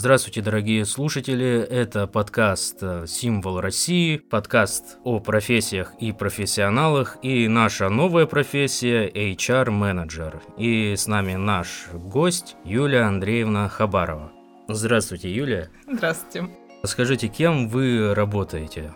Здравствуйте, дорогие слушатели. Это подкаст э, «Символ России», подкаст о профессиях и профессионалах, и наша новая профессия – HR-менеджер. И с нами наш гость Юлия Андреевна Хабарова. Здравствуйте, Юлия. Здравствуйте. Скажите, кем вы работаете?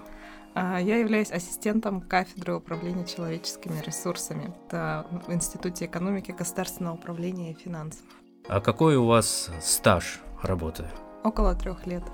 А, я являюсь ассистентом кафедры управления человеческими ресурсами. В Институте экономики государственного управления и финансов. А какой у вас стаж работы? Около трех лет.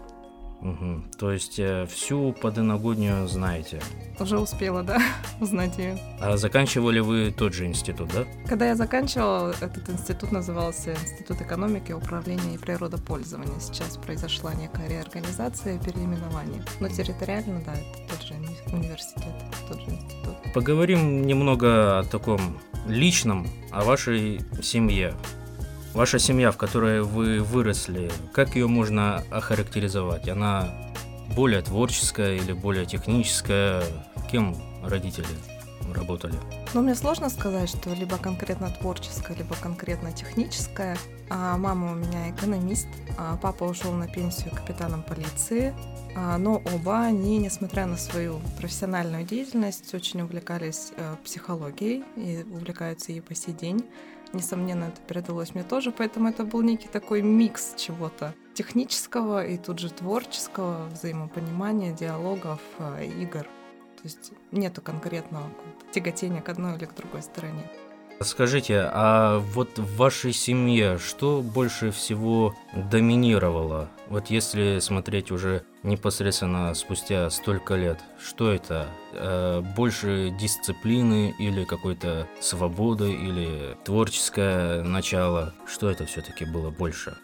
Угу. То есть э, всю подиногоднюю знаете? Уже успела, да, узнать ее. А заканчивали вы тот же институт, да? Когда я заканчивала, этот институт назывался Институт экономики, управления и природопользования. Сейчас произошла некая реорганизация и переименование. Но территориально, да, это тот же университет, тот же институт. Поговорим немного о таком личном, о вашей семье. Ваша семья, в которой вы выросли, как ее можно охарактеризовать? Она более творческая или более техническая? Кем родители работали? Ну, мне сложно сказать, что либо конкретно творческая, либо конкретно техническая. А мама у меня экономист, а папа ушел на пенсию капитаном полиции, а, но оба они, несмотря на свою профессиональную деятельность, очень увлекались э, психологией и увлекаются ей по сей день. Несомненно, это передалось мне тоже, поэтому это был некий такой микс чего-то технического и тут же творческого взаимопонимания, диалогов, э, игр. То есть нету конкретного тяготения к одной или к другой стороне. Скажите, а вот в вашей семье что больше всего доминировало? Вот если смотреть уже непосредственно спустя столько лет, что это? Э, больше дисциплины или какой-то свободы или творческое начало? Что это все-таки было больше?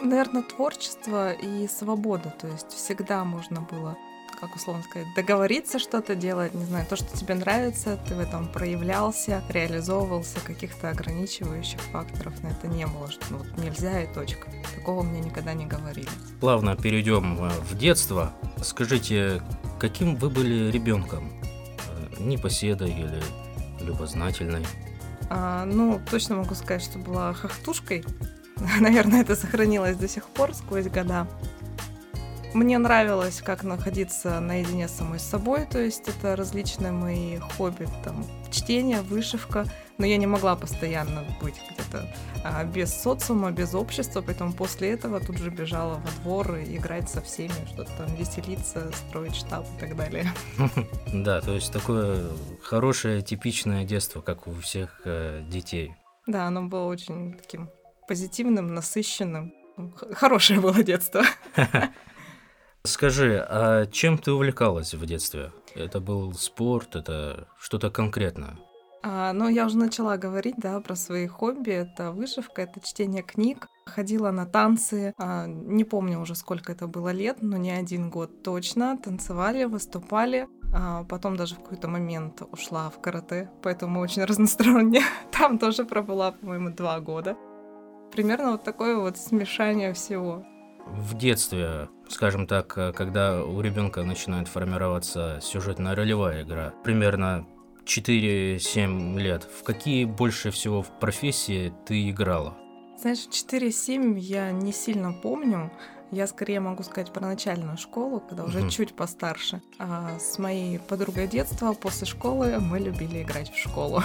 Наверное, творчество и свобода. То есть всегда можно было как условно сказать, договориться что-то делать, не знаю, то, что тебе нравится, ты в этом проявлялся, реализовывался, каких-то ограничивающих факторов на это не было, что ну, вот нельзя и точка. Такого мне никогда не говорили. Плавно перейдем э, в детство. Скажите, каким вы были ребенком? Э, непоседой или любознательной? А, ну, точно могу сказать, что была хохтушкой. Наверное, это сохранилось до сих пор сквозь года. Мне нравилось, как находиться наедине с самой собой, то есть это различные мои хобби, там, чтение, вышивка, но я не могла постоянно быть где-то а, без социума, без общества, поэтому после этого тут же бежала во двор и играть со всеми, что-то там веселиться, строить штаб и так далее. Да, то есть такое хорошее, типичное детство, как у всех э, детей. Да, оно было очень таким позитивным, насыщенным. Хорошее было детство. Скажи, а чем ты увлекалась в детстве? Это был спорт, это что-то конкретное? А, ну, я уже начала говорить, да, про свои хобби. Это вышивка, это чтение книг. Ходила на танцы. А, не помню уже, сколько это было лет, но не один год точно. Танцевали, выступали. А потом даже в какой-то момент ушла в карате, поэтому очень разносторонне. Там тоже пробыла, по-моему, два года. Примерно вот такое вот смешание всего в детстве, скажем так, э, когда у ребенка начинает формироваться сюжетно-ролевая игра, примерно 4-7 лет, в какие больше всего в профессии ты играла? Знаешь, 4-7 я не сильно помню. Я скорее могу сказать про начальную школу, когда уже угу. чуть постарше. А с моей подругой детства после школы мы любили играть в школу.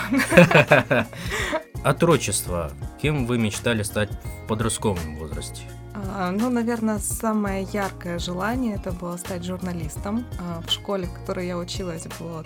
Отрочество. Кем вы мечтали стать в подростковом возрасте? А, ну, наверное, самое яркое желание это было стать журналистом. А, в школе, в которой я училась, было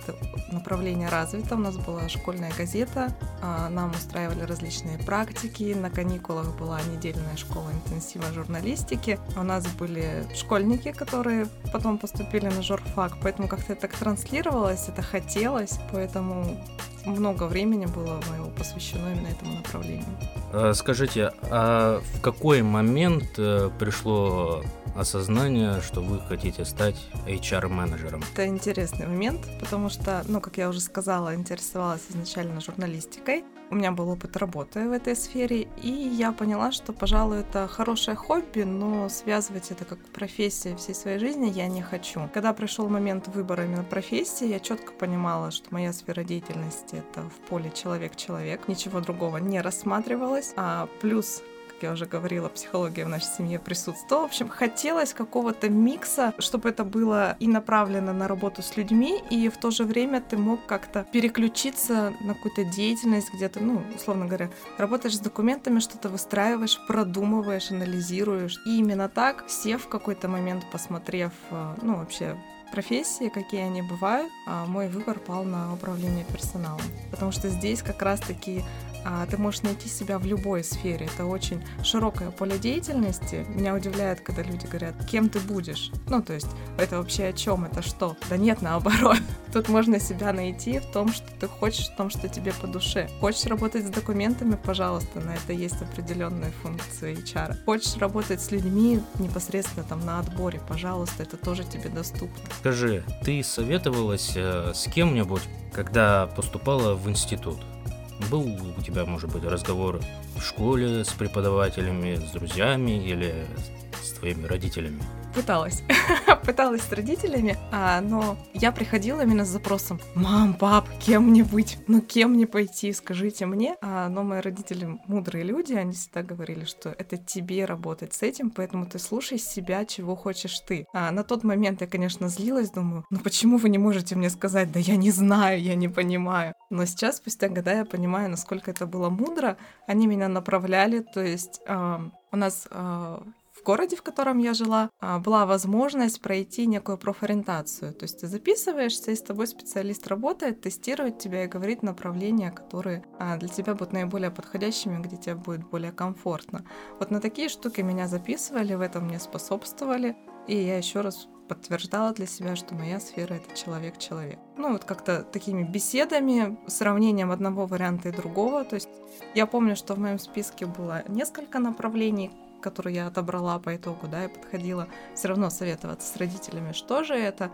направление развито. У нас была школьная газета, а, нам устраивали различные практики. На каникулах была недельная школа интенсива журналистики. У нас были школьники, которые потом поступили на журфак, поэтому как-то это так транслировалось, это хотелось, поэтому много времени было моего посвящено именно этому направлению. А, скажите, а в какой момент э, пришло осознание, что вы хотите стать HR-менеджером? Это интересный момент, потому что, ну, как я уже сказала, интересовалась изначально журналистикой. У меня был опыт работы в этой сфере, и я поняла, что, пожалуй, это хорошее хобби, но связывать это как профессия всей своей жизни я не хочу. Когда пришел момент выбора именно профессии, я четко понимала, что моя сфера деятельности это в поле человек-человек, ничего другого не рассматривалось. А плюс как я уже говорила, психология в нашей семье присутствовала. В общем, хотелось какого-то микса, чтобы это было и направлено на работу с людьми, и в то же время ты мог как-то переключиться на какую-то деятельность, где-то, ну, условно говоря, работаешь с документами, что-то выстраиваешь, продумываешь, анализируешь. И именно так, сев в какой-то момент, посмотрев, э, ну, вообще профессии, какие они бывают, а мой выбор пал на управление персоналом. Потому что здесь как раз-таки а, ты можешь найти себя в любой сфере. Это очень широкое поле деятельности. Меня удивляет, когда люди говорят, кем ты будешь. Ну, то есть, это вообще о чем, это что? Да нет, наоборот. Тут можно себя найти в том, что ты хочешь, в том, что тебе по душе. Хочешь работать с документами, пожалуйста, на это есть определенные функции HR. Хочешь работать с людьми непосредственно там на отборе, пожалуйста, это тоже тебе доступно. Скажи, ты советовалась э, с кем-нибудь, когда поступала в институт? Был у тебя, может быть, разговор в школе с преподавателями, с друзьями или с твоими родителями? Пыталась. Пыталась с родителями, а, но я приходила именно с запросом «Мам, пап, кем мне быть? Ну, кем мне пойти? Скажите мне». А, но мои родители мудрые люди, они всегда говорили, что это тебе работать с этим, поэтому ты слушай себя, чего хочешь ты. А, на тот момент я, конечно, злилась, думаю, ну почему вы не можете мне сказать, да я не знаю, я не понимаю. Но сейчас, спустя года, я понимаю, насколько это было мудро. Они меня направляли, то есть э, у нас э, городе, в котором я жила, а, была возможность пройти некую профориентацию. То есть ты записываешься, и с тобой специалист работает, тестирует тебя и говорит направления, которые а, для тебя будут наиболее подходящими, где тебе будет более комфортно. Вот на такие штуки меня записывали, в этом мне способствовали. И я еще раз подтверждала для себя, что моя сфера это человек-человек. Ну, вот как-то такими беседами, сравнением одного варианта и другого. То есть я помню, что в моем списке было несколько направлений, которую я отобрала по итогу, да, и подходила все равно советоваться с родителями, что же это.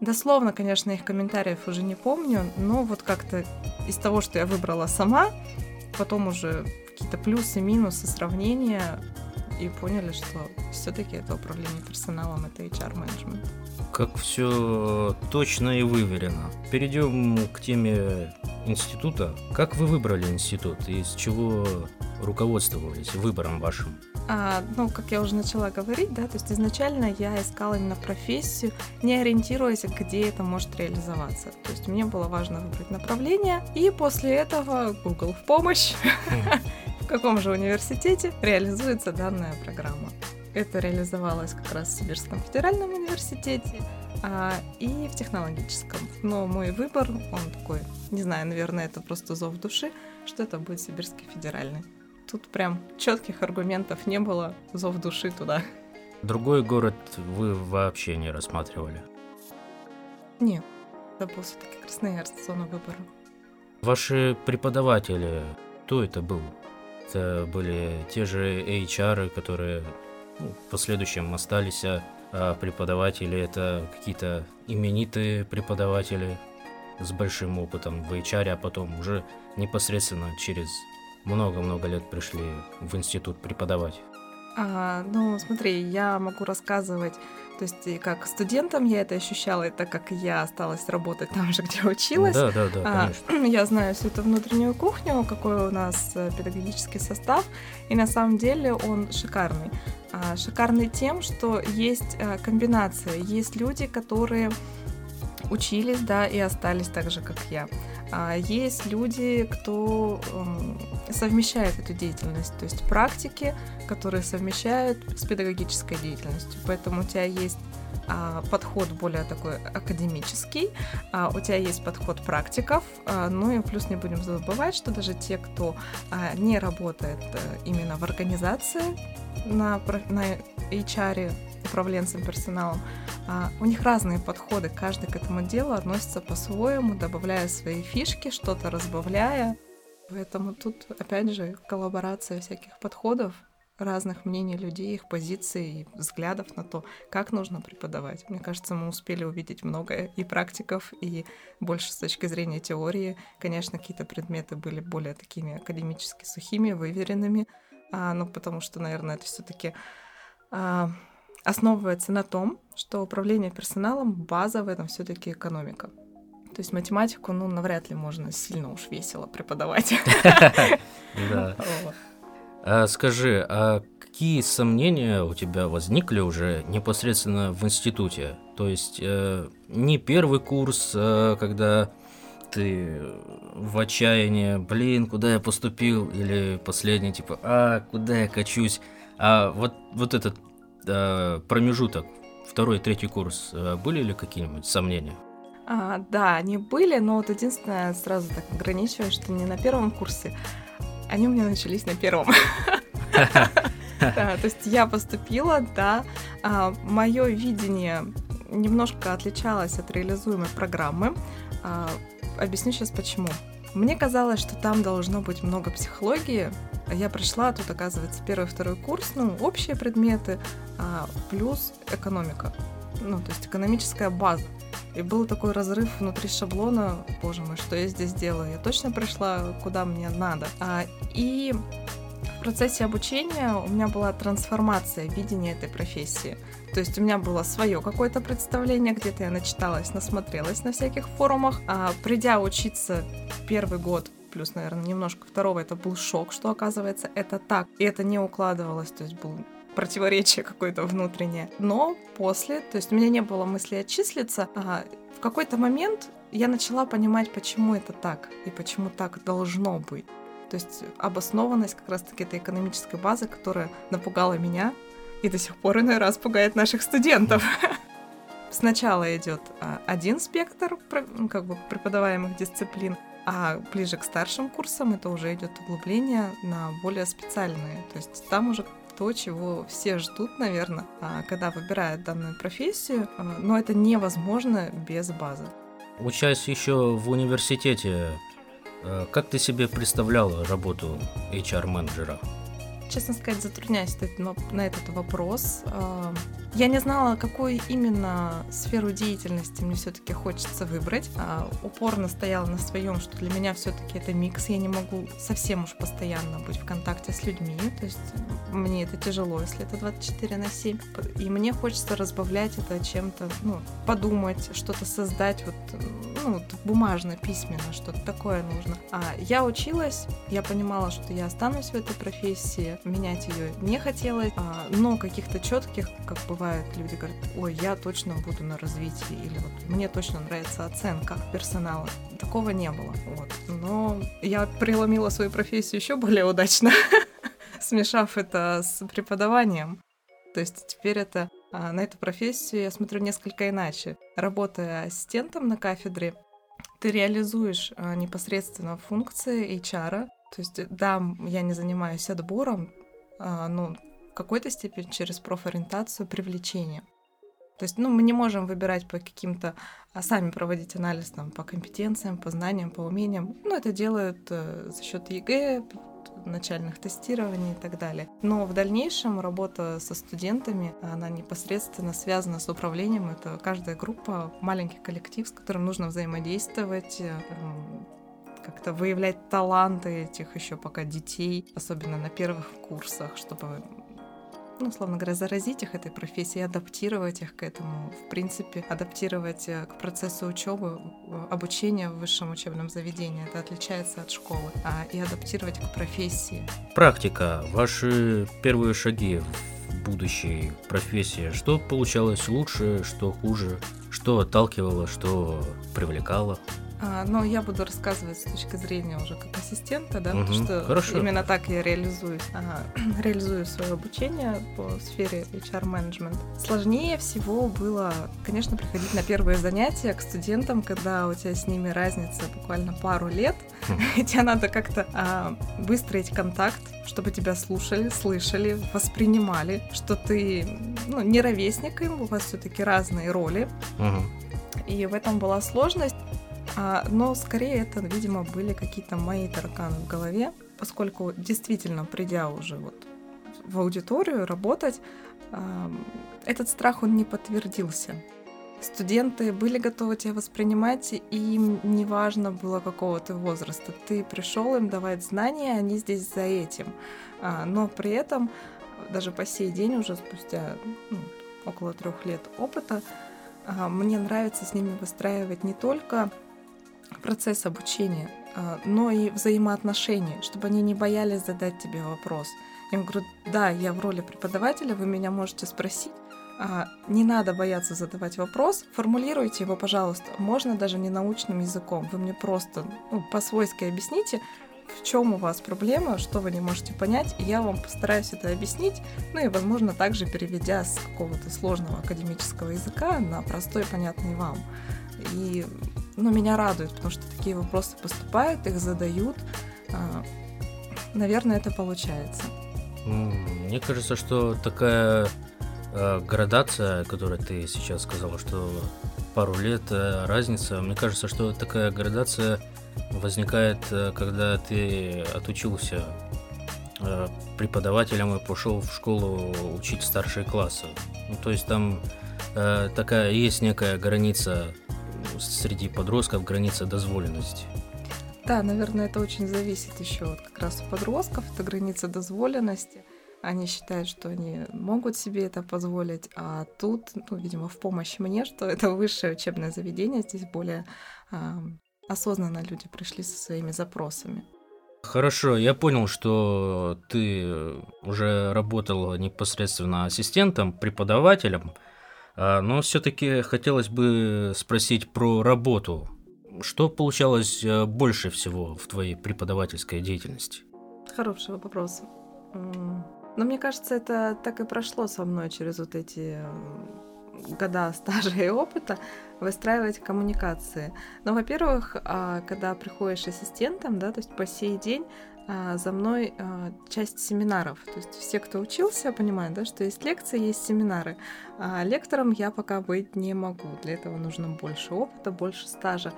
Дословно, конечно, их комментариев уже не помню, но вот как-то из того, что я выбрала сама, потом уже какие-то плюсы, минусы, сравнения, и поняли, что все-таки это управление персоналом, это HR-менеджмент. Как все точно и выверено. Перейдем к теме института. Как вы выбрали институт? Из чего руководствовались выбором вашим? А, ну, как я уже начала говорить, да, то есть изначально я искала именно профессию, не ориентируясь, где это может реализоваться. То есть мне было важно выбрать направление, и после этого Google в помощь, в каком же университете реализуется данная программа. Это реализовалось как раз в Сибирском федеральном университете а, и в технологическом. Но мой выбор, он такой, не знаю, наверное, это просто зов души, что это будет Сибирский федеральный. Тут прям четких аргументов не было, зов души туда. Другой город вы вообще не рассматривали? Нет, это был все-таки Красноярск, зона выбора. Ваши преподаватели, кто это был? Это были те же HR, которые ну, в последующем остались, а, а преподаватели это какие-то именитые преподаватели с большим опытом в HR, а потом уже непосредственно через много-много лет пришли в институт преподавать? А, ну, смотри, я могу рассказывать, то есть как студентам я это ощущала, так как я осталась работать там же, где училась. Да, да, да, а, конечно. Я знаю всю эту внутреннюю кухню, какой у нас э, педагогический состав, и на самом деле он шикарный. А, шикарный тем, что есть э, комбинация, есть люди, которые учились, да, и остались так же, как я. А есть люди, кто эм, совмещает эту деятельность, то есть практики, которые совмещают с педагогической деятельностью. Поэтому у тебя есть а, подход более такой академический, а, у тебя есть подход практиков, ну и плюс не будем забывать, что даже те, кто не работает а, именно в организации на, на HR, управленцем персоналом, а, у них разные подходы, каждый к этому делу относится по-своему, добавляя свои фишки, что-то разбавляя. Поэтому тут, опять же, коллаборация всяких подходов разных мнений людей, их позиций и взглядов на то, как нужно преподавать. Мне кажется, мы успели увидеть многое и практиков, и больше с точки зрения теории. Конечно, какие-то предметы были более такими академически сухими, выверенными, а, ну, потому что, наверное, это все таки а, основывается на том, что управление персоналом, база в этом все таки экономика. То есть математику, ну, навряд ли можно сильно уж весело преподавать. Да. А скажи, а какие сомнения у тебя возникли уже непосредственно в институте? То есть э, не первый курс, а когда ты в отчаянии, блин, куда я поступил, или последний, типа, а, куда я качусь, а вот, вот этот э, промежуток, второй, третий курс, э, были ли какие-нибудь сомнения? А, да, они были, но вот единственное, сразу так ограничиваю, что не на первом курсе, они у меня начались на первом. То есть я поступила, да, а, мое видение немножко отличалось от реализуемой программы. А, объясню сейчас почему. Мне казалось, что там должно быть много психологии. Я пришла, тут оказывается первый второй курс, ну, общие предметы, а, плюс экономика. Ну, то есть экономическая база. И был такой разрыв внутри шаблона, боже мой, что я здесь делаю? Я точно пришла, куда мне надо. А, и в процессе обучения у меня была трансформация видения этой профессии. То есть у меня было свое какое-то представление, где-то я начиталась, насмотрелась на всяких форумах. А придя учиться первый год плюс, наверное, немножко второго, это был шок, что оказывается это так. И это не укладывалось, то есть был противоречие какое-то внутреннее. Но после, то есть у меня не было мысли отчислиться, а в какой-то момент я начала понимать, почему это так и почему так должно быть. То есть обоснованность как раз-таки этой экономической базы, которая напугала меня и до сих пор иной раз пугает наших студентов. Сначала идет а, один спектр как бы преподаваемых дисциплин, а ближе к старшим курсам это уже идет углубление на более специальные. То есть там уже то, чего все ждут, наверное, а, когда выбирают данную профессию, а, но это невозможно без базы. Учась еще в университете, а, как ты себе представляла работу HR-менеджера? Честно сказать, затрудняюсь на этот вопрос. Я не знала, какую именно сферу деятельности мне все-таки хочется выбрать. А, упорно стояла на своем, что для меня все-таки это микс. Я не могу совсем уж постоянно быть в контакте с людьми. То есть мне это тяжело, если это 24 на 7. И мне хочется разбавлять это чем-то, ну, подумать, что-то создать, вот, ну, бумажно, письменно, что-то такое нужно. А я училась, я понимала, что я останусь в этой профессии, менять ее не хотелось, а, но каких-то четких, как бы бывает, люди говорят, ой, я точно буду на развитии, или вот мне точно нравится оценка персонала. Такого не было. Вот. Но я преломила свою профессию еще более удачно, смешав это с преподаванием. То есть теперь это а, на эту профессию я смотрю несколько иначе. Работая ассистентом на кафедре, ты реализуешь а, непосредственно функции HR. То есть, да, я не занимаюсь отбором, а, но какой-то степени через профориентацию привлечение. То есть, ну, мы не можем выбирать по каким-то, а сами проводить анализ там, по компетенциям, по знаниям, по умениям. Ну, это делают э, за счет ЕГЭ, начальных тестирований и так далее. Но в дальнейшем работа со студентами, она непосредственно связана с управлением. Это каждая группа, маленький коллектив, с которым нужно взаимодействовать, э, как-то выявлять таланты этих еще пока детей, особенно на первых курсах, чтобы ну, условно говоря, заразить их этой профессией, адаптировать их к этому, в принципе, адаптировать э, к процессу учебы, обучения в высшем учебном заведении. Это отличается от школы. А, и адаптировать к профессии. Практика. Ваши первые шаги в будущей профессии. Что получалось лучше, что хуже? Что отталкивало, что привлекало? А, но я буду рассказывать с точки зрения уже как ассистента, да, угу, потому что хорошо. именно так я реализую, а, реализую свое обучение по сфере HR-менеджмент. Сложнее всего было, конечно, приходить на первые занятия к студентам, когда у тебя с ними разница буквально пару лет, хм. и тебе надо как-то а, выстроить контакт, чтобы тебя слушали, слышали, воспринимали, что ты ну, не ровесник им, у вас все-таки разные роли. Угу. И в этом была сложность. А, но скорее это, видимо, были какие-то мои тараканы в голове, поскольку действительно, придя уже вот в аудиторию работать, этот страх, он не подтвердился. Студенты были готовы тебя воспринимать, и им не важно было какого ты возраста. Ты пришел им давать знания, они здесь за этим. А, но при этом даже по сей день, уже спустя ну, около трех лет опыта, а, мне нравится с ними выстраивать не только процесс обучения, а, но и взаимоотношения, чтобы они не боялись задать тебе вопрос. Я говорю, да, я в роли преподавателя, вы меня можете спросить, а, не надо бояться задавать вопрос, формулируйте его, пожалуйста. Можно даже не научным языком. Вы мне просто ну, по-свойски объясните, в чем у вас проблема, что вы не можете понять, и я вам постараюсь это объяснить, ну и, возможно, также переведя с какого-то сложного академического языка на простой, понятный вам. И ну, меня радует, потому что такие вопросы поступают, их задают. А, наверное, это получается. Мне кажется, что такая Э, градация, которую ты сейчас сказала, что пару лет э, разница, мне кажется, что такая градация возникает, э, когда ты отучился преподавателем и пошел в школу учить старшие классы. Ну, то есть там э, такая есть некая граница среди подростков, граница дозволенности. Да, наверное, это очень зависит еще вот как раз у подростков, это граница дозволенности. Они считают, что они могут себе это позволить, а тут, ну, видимо, в помощь мне, что это высшее учебное заведение, здесь более э, осознанно люди пришли со своими запросами. Хорошо, я понял, что ты уже работал непосредственно ассистентом, преподавателем, но все-таки хотелось бы спросить про работу. Что получалось э, больше всего в твоей преподавательской деятельности? Хороший вопрос. Но мне кажется, это так и прошло со мной через вот эти года стажа и опыта выстраивать коммуникации. Но, во-первых, а, когда приходишь ассистентом, да, то есть по сей день а, за мной а, часть семинаров. То есть все, кто учился, понимают, да, что есть лекции, есть семинары. А лектором я пока быть не могу. Для этого нужно больше опыта, больше стажа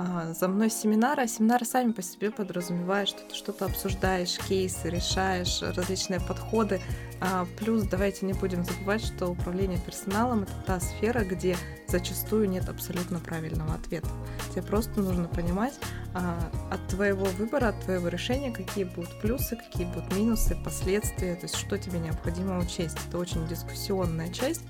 а, за мной семинары, а семинары сами по себе подразумевают, что ты что-то обсуждаешь, кейсы, решаешь, различные подходы. А, плюс давайте не будем забывать, что управление персоналом это та сфера, где зачастую нет абсолютно правильного ответа. Тебе просто нужно понимать а, от твоего выбора, от твоего решения, какие будут плюсы, какие будут минусы, последствия, то есть что тебе необходимо учесть. Это очень дискуссионная часть.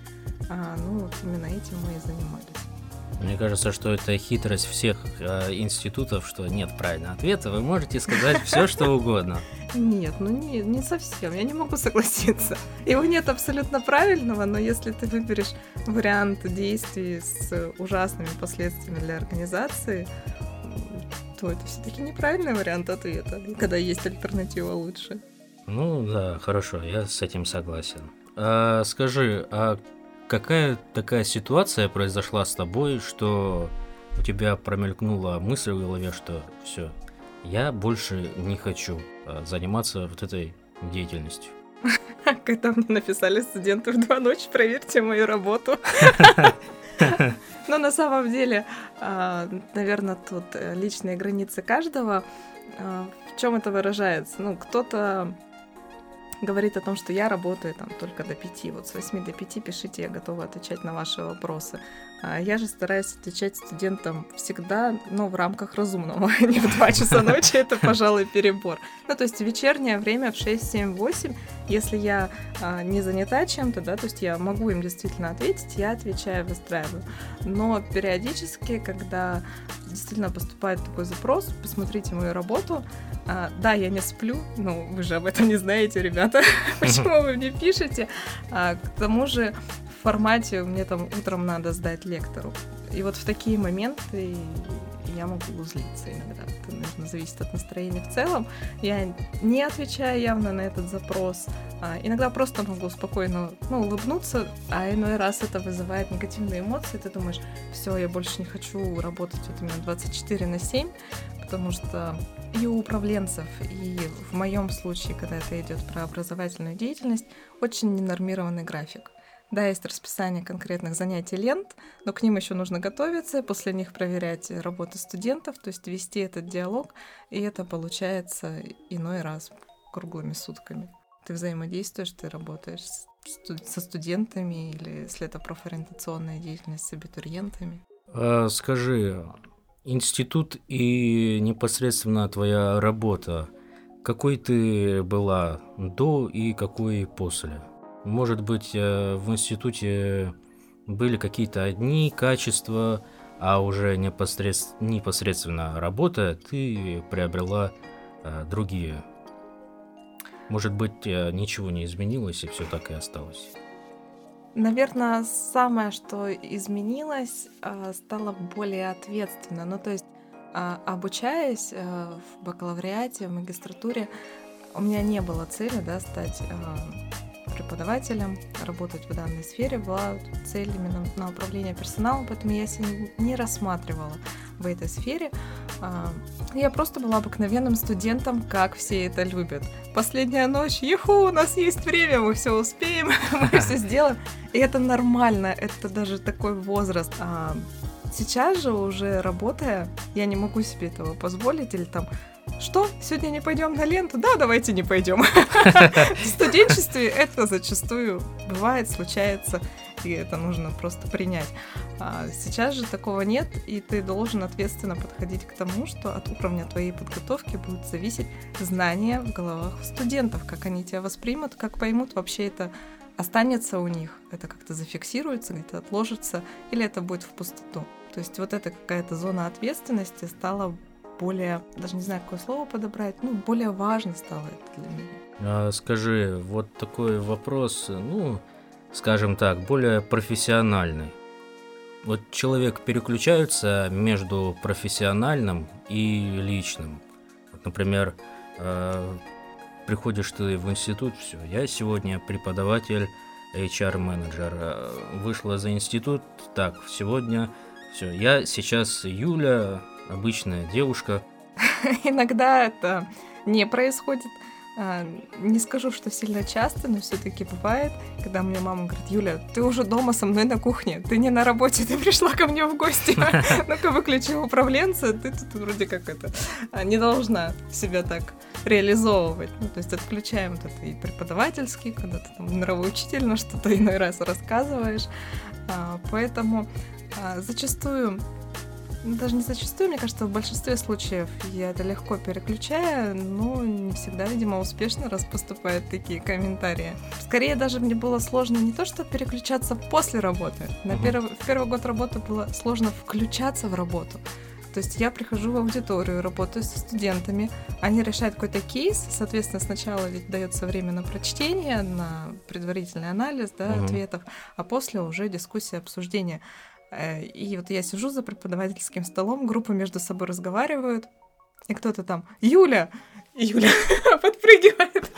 Ну, вот именно этим мы и занимались. Мне кажется, что это хитрость всех э, институтов, что нет правильного ответа, вы можете сказать все, что угодно. Нет, ну не, не совсем, я не могу согласиться. Его нет абсолютно правильного, но если ты выберешь вариант действий с ужасными последствиями для организации, то это все-таки неправильный вариант ответа, когда есть альтернатива лучше. Ну да, хорошо, я с этим согласен. А, скажи, а какая такая ситуация произошла с тобой, что у тебя промелькнула мысль в голове, что все, я больше не хочу а, заниматься вот этой деятельностью? Когда мне написали студенты в два ночи, проверьте мою работу. Но на самом деле, а, наверное, тут э, личные границы каждого. А, в чем это выражается? Ну, кто-то говорит о том, что я работаю там только до пяти. Вот с 8 до 5 пишите, я готова отвечать на ваши вопросы. А я же стараюсь отвечать студентам всегда, но в рамках разумного, а не в 2 часа ночи, это, пожалуй, перебор. Ну, то есть вечернее время в 6, 7, 8, если я а, не занята чем-то, да, то есть я могу им действительно ответить, я отвечаю, выстраиваю. Но периодически, когда действительно поступает такой запрос, посмотрите мою работу, а, да, я не сплю, ну, вы же об этом не знаете, ребята, почему вы мне пишете. А, к тому же формате мне там утром надо сдать лектору. И вот в такие моменты я могу злиться иногда. Это, наверное, зависит от настроения в целом. Я не отвечаю явно на этот запрос. А, иногда просто могу спокойно ну, улыбнуться, а иной раз это вызывает негативные эмоции. Ты думаешь, все, я больше не хочу работать вот именно 24 на 7, потому что и у управленцев, и в моем случае, когда это идет про образовательную деятельность, очень ненормированный график. Да, есть расписание конкретных занятий лент, но к ним еще нужно готовиться, после них проверять работу студентов, то есть вести этот диалог, и это получается иной раз круглыми сутками. ты взаимодействуешь, ты работаешь со студентами или если это профориентационная деятельность с абитуриентами. А, скажи, институт и непосредственно твоя работа, какой ты была до и какой после? Может быть, э, в институте были какие-то одни качества, а уже непосредственно, непосредственно работая, ты приобрела э, другие. Может быть, э, ничего не изменилось и все так и осталось. Наверное, самое, что изменилось, стало более ответственно. Ну, то есть, э, обучаясь в бакалавриате, в магистратуре, у меня не было цели да, стать преподавателем, работать в данной сфере была цель именно на управление персоналом, поэтому я себя не рассматривала в этой сфере. А, я просто была обыкновенным студентом, как все это любят. Последняя ночь, юху, у нас есть время, мы все успеем, мы все сделаем. И это нормально, это даже такой возраст. А, сейчас же уже работая, я не могу себе этого позволить или там что, сегодня не пойдем на ленту? Да, давайте не пойдем. В студенчестве это зачастую бывает, случается, и это нужно просто принять. А сейчас же такого нет, и ты должен ответственно подходить к тому, что от уровня твоей подготовки будет зависеть знания в головах студентов, как они тебя воспримут, как поймут вообще это останется у них, это как-то зафиксируется, где-то отложится, или это будет в пустоту. То есть вот эта какая-то зона ответственности стала более, даже не знаю, какое слово подобрать, ну, более важно стало это для меня. А, скажи, вот такой вопрос, ну, скажем так, более профессиональный. Вот человек переключается между профессиональным и личным. Вот, например, э, приходишь ты в институт, все, я сегодня преподаватель, HR-менеджер, э, вышла за институт, так, сегодня все, я сейчас Юля, обычная девушка. Иногда это не происходит. А, не скажу, что сильно часто, но все-таки бывает, когда мне мама говорит, Юля, ты уже дома со мной на кухне, ты не на работе, ты пришла ко мне в гости, ну-ка выключи управленца, ты тут вроде как это а, не должна себя так реализовывать. Ну, то есть отключаем вот это и преподавательский, когда ты там нравоучительно что-то иной раз рассказываешь. А, поэтому зачастую даже не зачастую, мне кажется, в большинстве случаев я это легко переключаю, но не всегда, видимо, успешно, раз поступают такие комментарии. Скорее даже мне было сложно не то, что переключаться после работы. На uh-huh. первый, в первый год работы было сложно включаться в работу. То есть я прихожу в аудиторию, работаю со студентами, они решают какой-то кейс, соответственно, сначала ведь дается время на прочтение, на предварительный анализ да, uh-huh. ответов, а после уже дискуссия, обсуждение. Э, и вот я сижу за преподавательским столом, группы между собой разговаривают, и кто-то там «Юля!» и Юля подпрыгивает.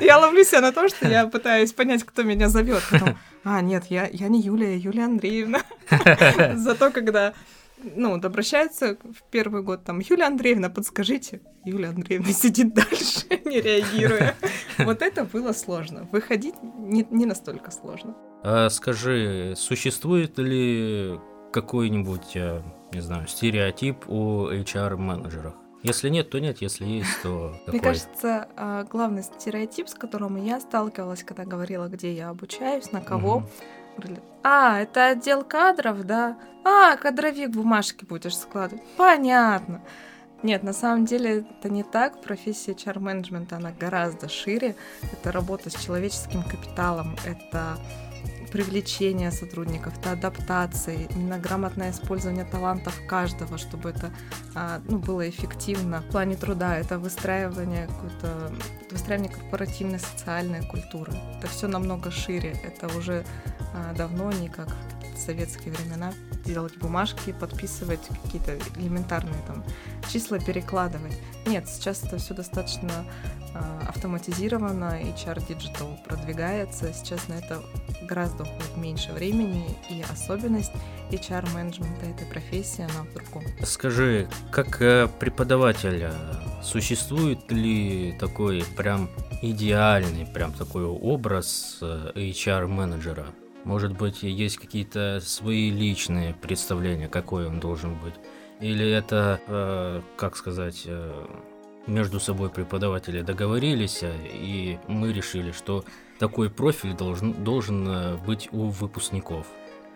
Я ловлю себя на том, что я пытаюсь понять, кто меня зовет. а, нет, я, я не Юля, я Юлия Андреевна. Зато когда ну, вот обращаются в первый год, там, Юлия Андреевна, подскажите. Юлия Андреевна сидит дальше, не реагируя. Вот это было сложно. Выходить не, не настолько сложно. А скажи, существует ли какой-нибудь, э, не знаю, стереотип о HR-менеджерах? Если нет, то нет, если есть, то какой? Мне кажется, а, главный стереотип, с которым я сталкивалась, когда говорила, где я обучаюсь, на кого, угу. а, это отдел кадров, да? А, кадровик бумажки будешь складывать. Понятно. Нет, на самом деле это не так. Профессия HR-менеджмента, она гораздо шире. Это работа с человеческим капиталом, это привлечения сотрудников, это адаптации, именно грамотное использование талантов каждого, чтобы это а, ну, было эффективно в плане труда, это выстраивание какой-то выстраивание корпоративной социальной культуры. Это все намного шире. Это уже а, давно не как в советские времена делать бумажки, подписывать какие-то элементарные там числа, перекладывать. Нет, сейчас это все достаточно автоматизировано, HR Digital продвигается, сейчас на это гораздо уходит меньше времени, и особенность HR-менеджмента этой профессии, она в другом. Скажи, как э, преподаватель, э, существует ли такой прям идеальный, прям такой образ э, HR-менеджера? Может быть, есть какие-то свои личные представления, какой он должен быть? Или это, как сказать, между собой преподаватели договорились, э, и мы решили, что такой профиль должен, должен э, быть у выпускников.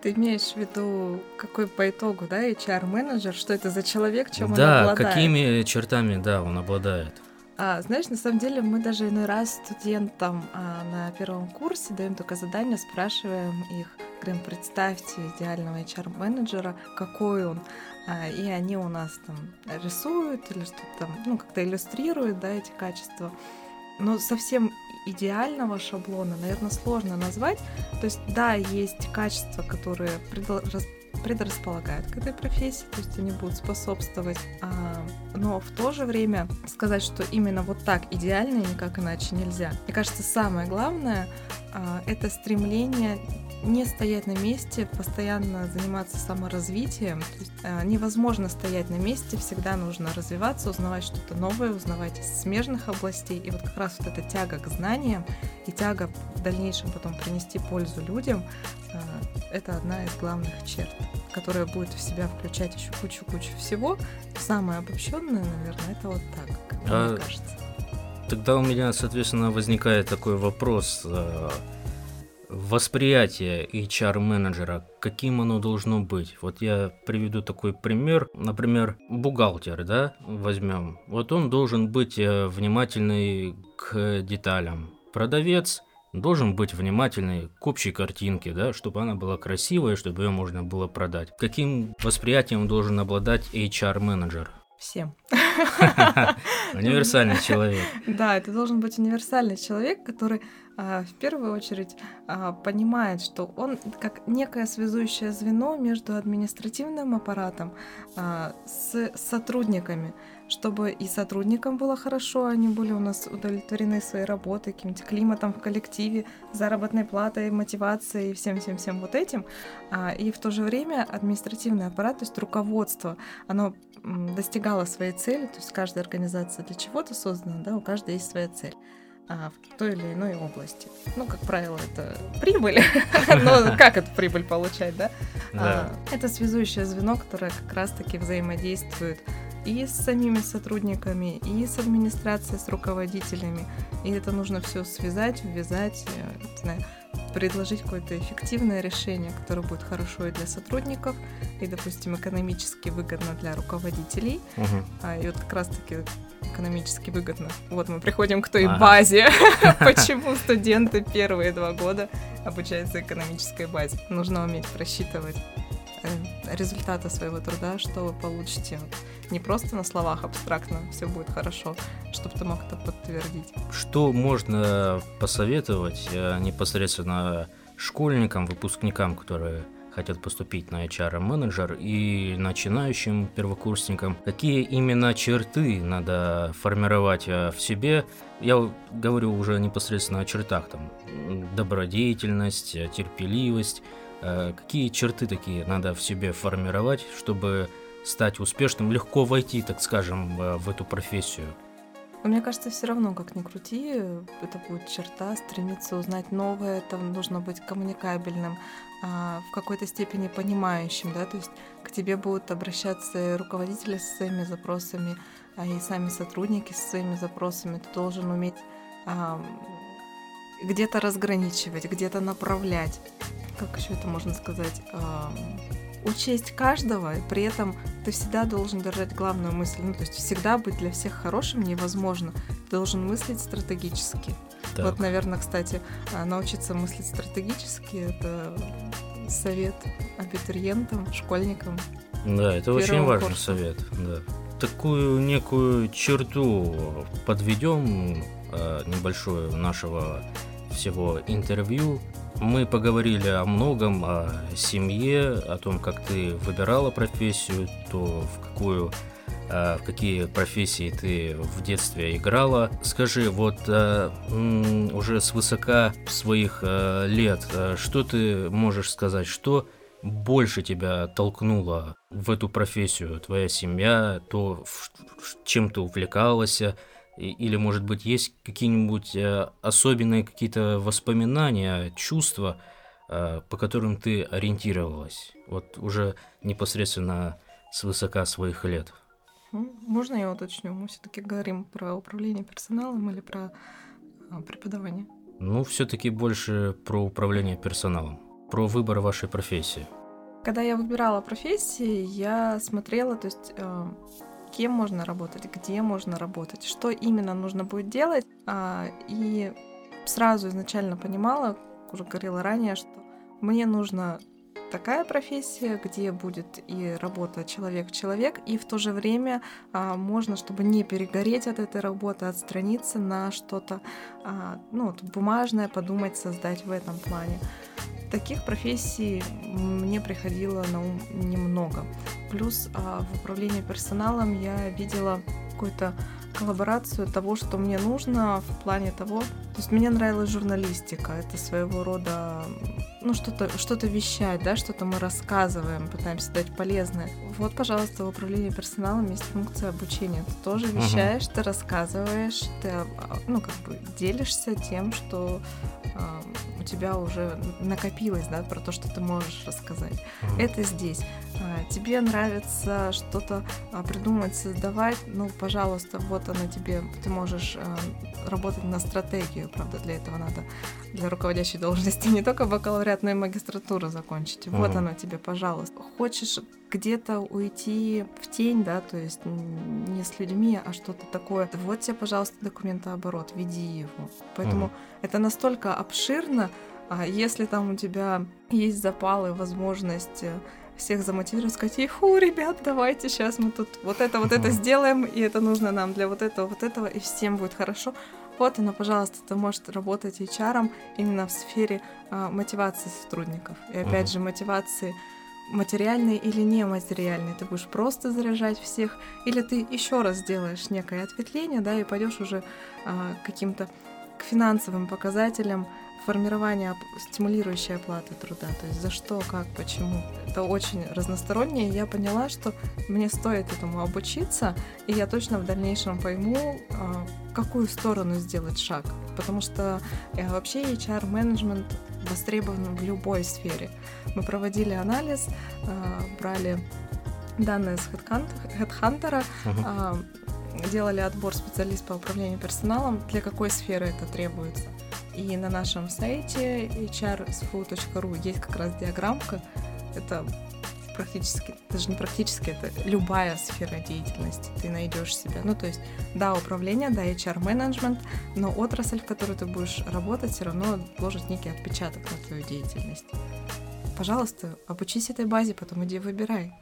Ты имеешь в виду, какой по итогу, да, HR-менеджер, что это за человек, чем да, он обладает? Да, какими чертами, да, он обладает. А, знаешь, на самом деле мы даже иной раз студентам а, на первом курсе даем только задание, спрашиваем их, говорим, представьте идеального HR-менеджера, какой он. А, и они у нас там рисуют или что-то там, ну, как-то иллюстрируют, да, эти качества. Но совсем идеального шаблона, наверное, сложно назвать. То есть, да, есть качества, которые предрасполагают к этой профессии, то есть они будут способствовать, а, но в то же время сказать, что именно вот так идеально и никак иначе нельзя. Мне кажется, самое главное а, это стремление не стоять на месте, постоянно заниматься саморазвитием. То есть, э, невозможно стоять на месте, всегда нужно развиваться, узнавать что-то новое, узнавать из смежных областей. И вот как раз вот эта тяга к знаниям и тяга в дальнейшем потом принести пользу людям, это одна из главных черт, которая будет в себя включать еще кучу-кучу всего. Самое обобщенное, наверное, это вот так, как а... мне кажется. Тогда у меня, соответственно, возникает такой вопрос э, восприятие HR-менеджера, каким оно должно быть. Вот я приведу такой пример. Например, бухгалтер, да, возьмем. Вот он должен быть э, внимательный к деталям. Продавец должен быть внимательный к общей картинке, да, чтобы она была красивая, чтобы ее можно было продать. Каким восприятием должен обладать HR-менеджер? Всем. Универсальный человек. Да, это должен быть универсальный человек, который а, в первую очередь а, понимает, что он как некое связующее звено между административным аппаратом а, с сотрудниками, чтобы и сотрудникам было хорошо, они были у нас удовлетворены своей работой, каким-то климатом в коллективе, заработной платой, мотивацией, всем-всем-всем вот этим. И в то же время административный аппарат, то есть руководство, оно достигало своей цели, то есть каждая организация для чего-то создана, да, у каждой есть своя цель а, в той или иной области. Ну, как правило, это прибыль. Но как эту прибыль получать, да? А, это связующее звено, которое как раз-таки взаимодействует и с самими сотрудниками, и с администрацией, с руководителями. И это нужно все связать, ввязать, э, не знаю, предложить какое-то эффективное решение, которое будет хорошо и для сотрудников, и, допустим, экономически выгодно для руководителей. Угу. И вот как раз-таки экономически выгодно. Вот мы приходим к той ага. базе, почему студенты первые два года обучаются экономической базе. Нужно уметь просчитывать э, результаты своего труда, что вы получите. Не просто на словах абстрактно все будет хорошо, чтобы ты мог это подтвердить. Что можно посоветовать э, непосредственно школьникам, выпускникам, которые хотят поступить на HR-менеджер и начинающим первокурсникам, какие именно черты надо формировать э, в себе. Я говорю уже непосредственно о чертах, там, добродетельность, терпеливость. Э, какие черты такие надо в себе формировать, чтобы стать успешным, легко войти, так скажем, в эту профессию? Мне кажется, все равно, как ни крути, это будет черта, стремиться узнать новое, это нужно быть коммуникабельным, а, в какой-то степени понимающим, да, то есть к тебе будут обращаться руководители со своими запросами, а и сами сотрудники со своими запросами. Ты должен уметь где-то разграничивать, где-то направлять. Как еще это можно сказать? А, учесть каждого, и при этом ты всегда должен держать главную мысль. Ну, то есть всегда быть для всех хорошим невозможно. Ты должен мыслить стратегически. Так. Вот, наверное, кстати, а, научиться мыслить стратегически — это совет абитуриентам, школьникам. Да, это очень важный курса. совет, да. Такую некую черту подведем э, небольшую нашего всего интервью мы поговорили о многом, о семье, о том, как ты выбирала профессию, то в какую в какие профессии ты в детстве играла. Скажи, вот уже с высока своих лет, что ты можешь сказать, что больше тебя толкнуло в эту профессию? Твоя семья, то, чем ты увлекалась, или, может быть, есть какие-нибудь э, особенные какие-то воспоминания, чувства, э, по которым ты ориентировалась? Вот уже непосредственно с высока своих лет. Можно я уточню? Мы все-таки говорим про управление персоналом или про а, преподавание? Ну, все-таки больше про управление персоналом, про выбор вашей профессии. Когда я выбирала профессии, я смотрела, то есть э, кем можно работать, где можно работать, что именно нужно будет делать. А, и сразу изначально понимала, уже говорила ранее, что мне нужно такая профессия, где будет и работа человек-человек, и в то же время а, можно, чтобы не перегореть от этой работы, отстраниться на что-то а, ну, бумажное, подумать, создать в этом плане. Таких профессий мне приходило на ум немного. Плюс а, в управлении персоналом я видела какую-то коллаборацию того, что мне нужно в плане того... То есть мне нравилась журналистика, это своего рода ну, что-то что вещать, да, что-то мы рассказываем, пытаемся дать полезное. Вот, пожалуйста, в управлении персоналом есть функция обучения. Ты тоже вещаешь, uh-huh. ты рассказываешь, ты, а, ну, как бы делишься тем, что э, у тебя уже накопилось, да, про то, что ты можешь рассказать. Uh-huh. Это здесь. А, тебе нравится что-то придумать, создавать, ну, пожалуйста, вот она тебе, ты можешь работать на стратегию, правда, для этого надо для руководящей должности не только бакалавриат, но и магистратуру закончить. Вот оно тебе, пожалуйста. Хочешь где-то уйти в тень, да, то есть не с людьми, а что-то такое. Вот тебе, пожалуйста, документооборот, веди его. Поэтому mm-hmm. это настолько обширно, а если там у тебя есть запалы, возможность всех замотивировать, сказать, иху, ребят, давайте сейчас мы тут вот это, вот это сделаем, и это нужно нам для вот этого, вот этого, и всем будет хорошо. Вот оно, пожалуйста, ты можешь работать HR именно в сфере а, мотивации сотрудников. И опять uh-huh. же, мотивации материальной или нематериальной. Ты будешь просто заряжать всех, или ты еще раз сделаешь некое ответвление, да, и пойдешь уже а, каким-то к финансовым показателям формирование стимулирующей оплаты труда, то есть за что, как, почему. Это очень разностороннее. Я поняла, что мне стоит этому обучиться, и я точно в дальнейшем пойму, а, какую сторону сделать шаг. Потому что э, вообще HR-менеджмент востребован в любой сфере. Мы проводили анализ, а, брали данные с HeadHunter, uh-huh. делали отбор специалист по управлению персоналом, для какой сферы это требуется. И на нашем сайте hrsfu.ru есть как раз диаграммка. Это практически, даже не практически, это любая сфера деятельности. Ты найдешь себя. Ну, то есть, да, управление, да, HR-менеджмент, но отрасль, в которой ты будешь работать, все равно ложит некий отпечаток на твою деятельность. Пожалуйста, обучись этой базе, потом иди выбирай.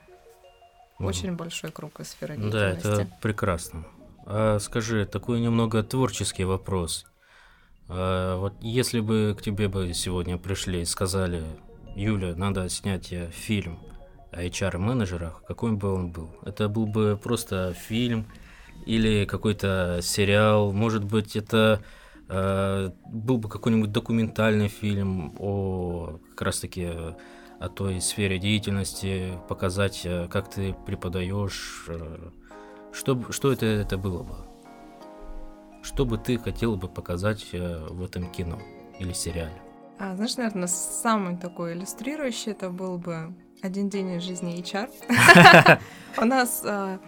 Очень угу. большой круг из сферы деятельности. Да, это прекрасно. А скажи, такой немного творческий вопрос. А, вот если бы к тебе бы сегодня пришли и сказали, Юля, надо снять фильм о HR-менеджерах, какой бы он был? Это был бы просто фильм или какой-то сериал, может быть, это э, был бы какой-нибудь документальный фильм о как раз-таки о той сфере деятельности, показать, э, как ты преподаешь, э, что, что это, это было бы? Что бы ты хотела бы показать э, в этом кино или сериале? А, знаешь, наверное, самый такой иллюстрирующий это был бы один день из жизни HR. У нас, а,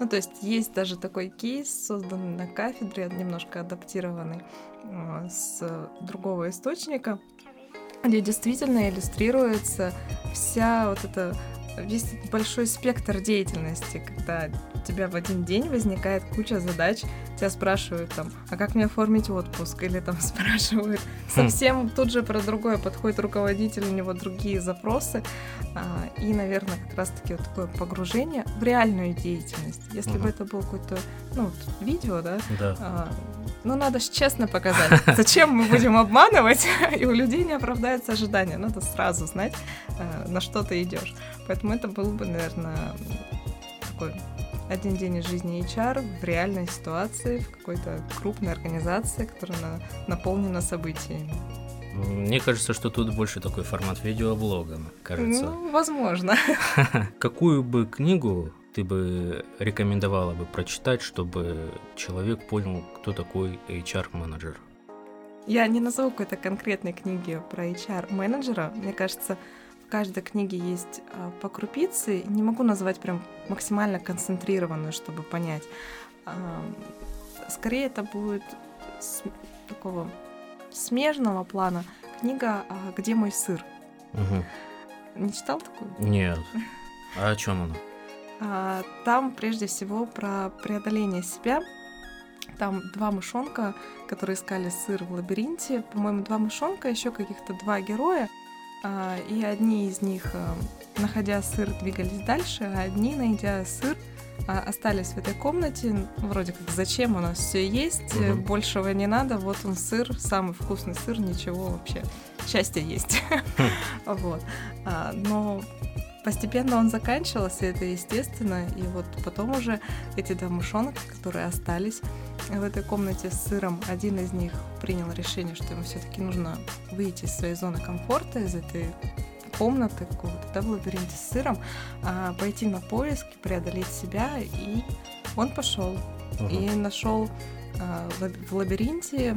ну, то есть есть даже такой кейс, созданный на кафедре, немножко адаптированный а, с другого источника, где действительно иллюстрируется вся вот эта весь большой спектр деятельности, когда у тебя в один день возникает куча задач, тебя спрашивают там, а как мне оформить отпуск, или там спрашивают хм. совсем тут же про другое, подходит руководитель, у него другие запросы, а, и, наверное, как раз-таки вот такое погружение в реальную деятельность. Если угу. бы это был какой-то, ну, видео, да, да. А, ну, надо же честно показать. Зачем мы будем обманывать, и у людей не оправдается ожидания. Надо сразу знать, а, на что ты идешь. Поэтому это был бы, наверное, такой один день из жизни HR в реальной ситуации, в какой-то крупной организации, которая на, наполнена событиями. Мне кажется, что тут больше такой формат видеоблога, кажется. Ну, возможно. Какую бы книгу ты бы рекомендовала бы прочитать, чтобы человек понял, кто такой HR-менеджер? Я не назову какой-то конкретной книги про HR-менеджера. Мне кажется, в каждой книге есть а, по крупице. Не могу назвать прям максимально концентрированную, чтобы понять. А, скорее это будет с такого смежного плана книга а, «Где мой сыр?». Угу. Не читал такую? Нет. А о чем она? А, там прежде всего про преодоление себя. Там два мышонка, которые искали сыр в лабиринте. По-моему, два мышонка, еще каких-то два героя. А, и одни из них, а, находя сыр, двигались дальше, а одни, найдя сыр, остались в этой комнате. Вроде как, зачем у нас все есть, угу. большего не надо. Вот он сыр, самый вкусный сыр, ничего вообще. Счастье есть. Хм. Вот. Но постепенно он заканчивался, это естественно. И вот потом уже эти два мышонка, которые остались в этой комнате с сыром, один из них принял решение, что ему все-таки нужно выйти из своей зоны комфорта, из этой комнаты какого-то, да, в лабиринте с сыром, а, пойти на поиски, преодолеть себя, и он пошел uh-huh. и нашел а, в лабиринте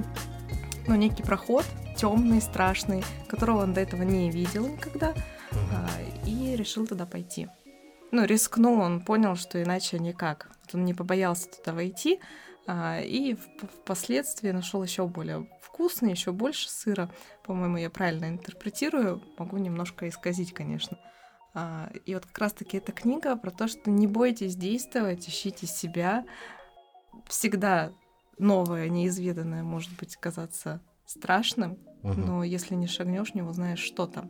ну, некий проход, темный, страшный, которого он до этого не видел никогда, а, и решил туда пойти. Ну, рискнул, он понял, что иначе никак. Он не побоялся туда войти, а, и впоследствии нашел еще более вкусный, еще больше сыра. По-моему, я правильно интерпретирую, могу немножко исказить, конечно. А, и вот как раз-таки эта книга про то, что не бойтесь действовать, ищите себя. Всегда новое, неизведанное может быть казаться страшным, угу. но если не шагнешь, не узнаешь, что там.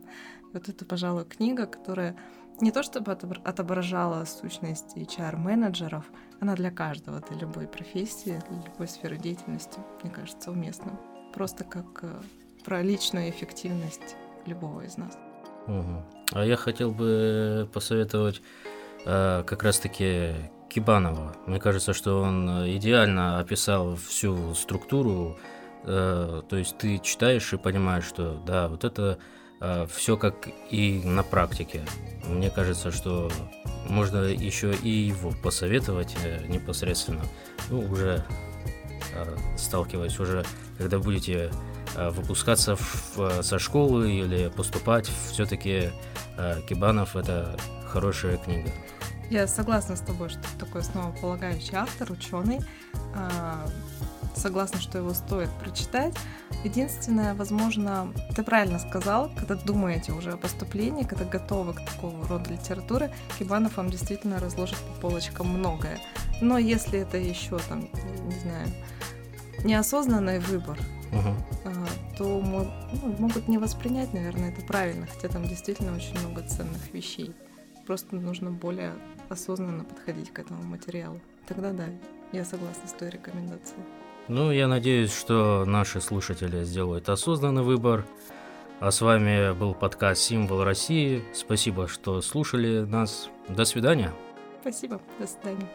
Вот это, пожалуй, книга, которая не то чтобы отображала сущность HR-менеджеров, она для каждого, для любой профессии, для любой сферы деятельности, мне кажется, уместна. Просто как э, про личную эффективность любого из нас. Угу. А я хотел бы посоветовать э, как раз-таки Кибанова. Мне кажется, что он идеально описал всю структуру. Э, то есть ты читаешь и понимаешь, что да, вот это э, все как и на практике. Мне кажется, что можно еще и его посоветовать э, непосредственно, ну, уже э, сталкиваясь уже, когда будете э, выпускаться в, со школы или поступать, все-таки Кибанов это хорошая книга. Я согласна с тобой, что такой основополагающий автор, ученый. А, согласна, что его стоит прочитать. Единственное, возможно, ты правильно сказал, когда думаете уже о поступлении, когда готовы к такого рода литературе, Кибанов вам действительно разложит по полочкам многое. Но если это еще там, не знаю, неосознанный выбор, uh-huh. то ну, могут не воспринять, наверное, это правильно, хотя там действительно очень много ценных вещей. Просто нужно более осознанно подходить к этому материалу. Тогда да, я согласна с той рекомендацией. Ну, я надеюсь, что наши слушатели сделают осознанный выбор. А с вами был подкаст «Символ России». Спасибо, что слушали нас. До свидания. Спасибо. До свидания.